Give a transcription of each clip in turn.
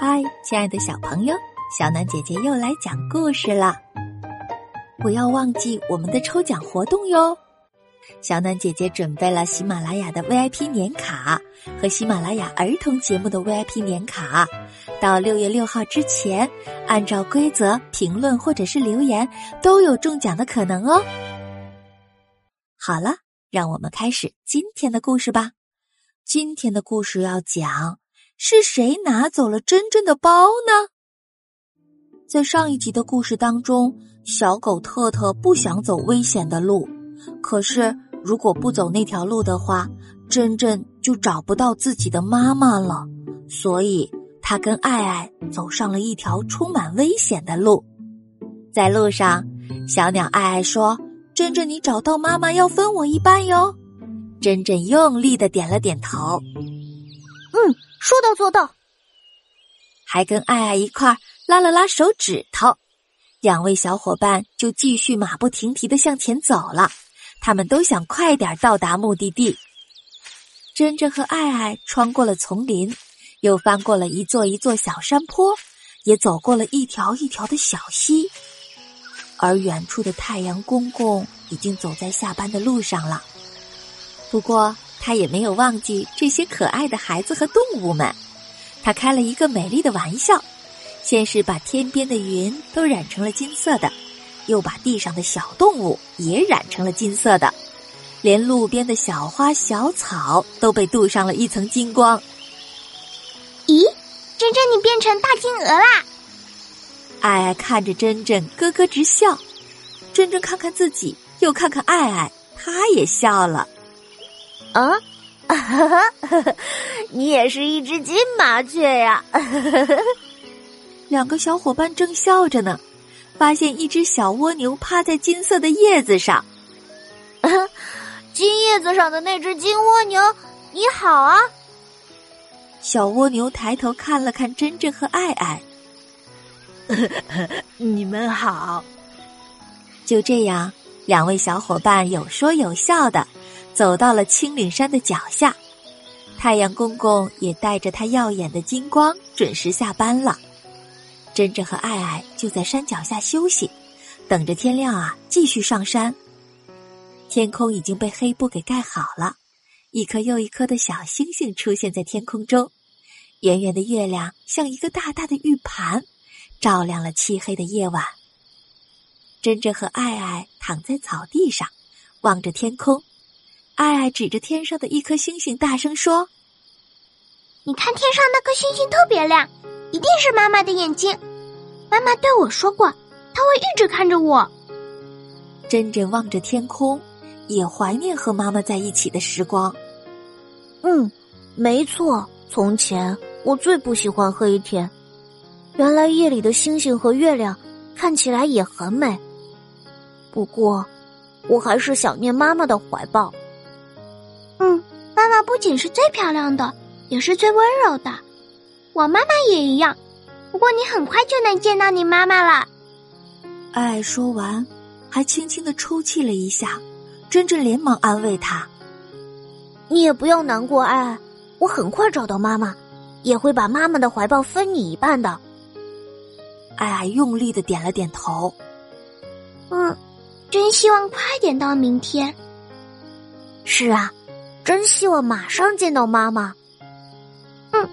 嗨，亲爱的小朋友，小暖姐姐又来讲故事了。不要忘记我们的抽奖活动哟！小暖姐姐准备了喜马拉雅的 VIP 年卡和喜马拉雅儿童节目的 VIP 年卡，到六月六号之前，按照规则评论或者是留言，都有中奖的可能哦。好了，让我们开始今天的故事吧。今天的故事要讲。是谁拿走了真正的包呢？在上一集的故事当中，小狗特特不想走危险的路，可是如果不走那条路的话，真正就找不到自己的妈妈了。所以，他跟爱爱走上了一条充满危险的路。在路上，小鸟爱爱说：“真正，你找到妈妈要分我一半哟。”真正用力的点了点头。嗯。说到做到，还跟爱爱一块拉了拉手指头，两位小伙伴就继续马不停蹄的向前走了。他们都想快点到达目的地。珍珍和爱爱穿过了丛林，又翻过了一座一座小山坡，也走过了一条一条的小溪。而远处的太阳公公已经走在下班的路上了。不过。他也没有忘记这些可爱的孩子和动物们，他开了一个美丽的玩笑，先是把天边的云都染成了金色的，又把地上的小动物也染成了金色的，连路边的小花小草都被镀上了一层金光。咦，珍珍，你变成大金鹅啦！爱爱看着珍珍咯咯直笑，珍珍看看自己，又看看爱爱，她也笑了。啊，你也是一只金麻雀呀！两个小伙伴正笑着呢，发现一只小蜗牛趴在金色的叶子上。金叶子上的那只金蜗牛，你好啊！小蜗牛抬头看了看珍珍和爱爱，你们好。就这样，两位小伙伴有说有笑的。走到了青岭山的脚下，太阳公公也带着他耀眼的金光准时下班了。珍珍和爱爱就在山脚下休息，等着天亮啊，继续上山。天空已经被黑布给盖好了，一颗又一颗的小星星出现在天空中，圆圆的月亮像一个大大的玉盘，照亮了漆黑的夜晚。珍珍和爱爱躺在草地上，望着天空。爱爱指着天上的一颗星星，大声说：“你看天上那颗星星特别亮，一定是妈妈的眼睛。妈妈对我说过，她会一直看着我。”珍珍望着天空，也怀念和妈妈在一起的时光。嗯，没错，从前我最不喜欢黑天。原来夜里的星星和月亮看起来也很美。不过，我还是想念妈妈的怀抱。不仅是最漂亮的，也是最温柔的。我妈妈也一样。不过你很快就能见到你妈妈了。爱说完，还轻轻的抽泣了一下。珍珍连忙安慰她：“你也不用难过，爱爱，我很快找到妈妈，也会把妈妈的怀抱分你一半的。”爱爱用力的点了点头。嗯，真希望快点到明天。是啊。真希望马上见到妈妈。嗯，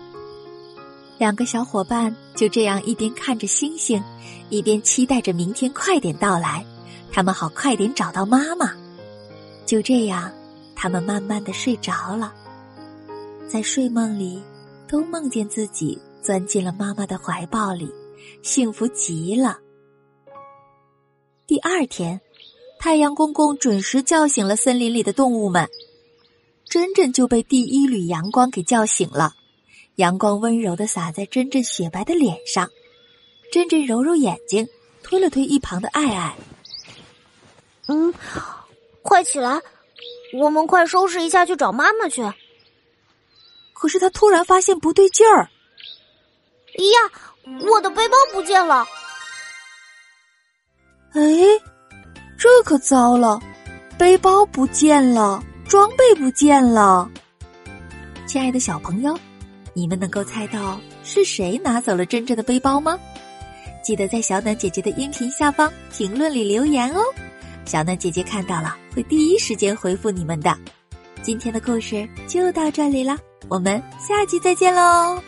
两个小伙伴就这样一边看着星星，一边期待着明天快点到来，他们好快点找到妈妈。就这样，他们慢慢的睡着了，在睡梦里，都梦见自己钻进了妈妈的怀抱里，幸福极了。第二天，太阳公公准时叫醒了森林里的动物们。珍珍就被第一缕阳光给叫醒了，阳光温柔的洒在珍珍雪白的脸上。珍珍揉揉眼睛，推了推一旁的爱爱：“嗯，快起来，我们快收拾一下去找妈妈去。”可是他突然发现不对劲儿，呀，我的背包不见了！哎，这可糟了，背包不见了。装备不见了，亲爱的小朋友，你们能够猜到是谁拿走了真正的背包吗？记得在小暖姐姐的音频下方评论里留言哦，小暖姐姐看到了会第一时间回复你们的。今天的故事就到这里了，我们下期再见喽。